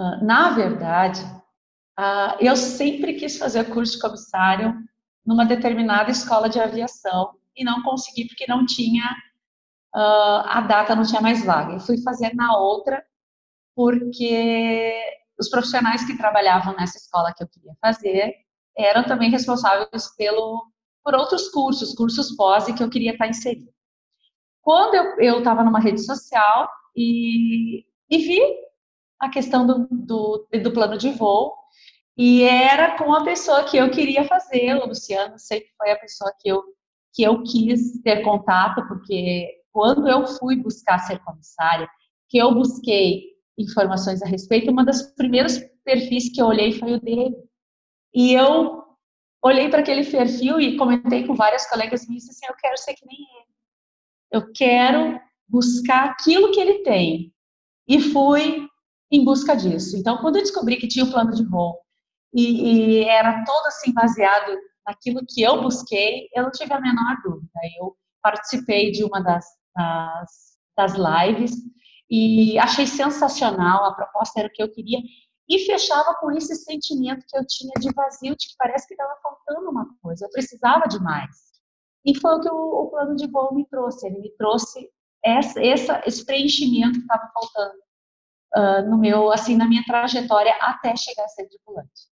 Uh, na verdade, uh, eu sempre quis fazer curso de comissário numa determinada escola de aviação e não consegui porque não tinha uh, a data não tinha mais vaga. Eu fui fazer na outra porque os profissionais que trabalhavam nessa escola que eu queria fazer eram também responsáveis pelo por outros cursos, cursos pós que eu queria estar inserido. Quando eu estava numa rede social e, e, vi a questão do, do, do plano de voo, e era com a pessoa que eu queria fazer, o Luciano sempre foi a pessoa que eu, que eu quis ter contato, porque quando eu fui buscar ser comissária, que eu busquei informações a respeito, uma das primeiros perfis que eu olhei foi o dele. E eu olhei para aquele perfil e comentei com várias colegas minhas assim, eu quero ser que nem ele. Eu quero buscar aquilo que ele tem. E fui em busca disso. Então, quando eu descobri que tinha o plano de voo e, e era todo assim baseado naquilo que eu busquei, eu não tive a menor dúvida. Eu participei de uma das, das, das lives e achei sensacional, a proposta era o que eu queria e fechava com esse sentimento que eu tinha de vazio, de que parece que estava faltando uma coisa, eu precisava de mais. E foi o que o, o plano de voo me trouxe, ele me trouxe essa, essa esse preenchimento que estava faltando uh, no meu, assim, na minha trajetória até chegar a ser tripulante.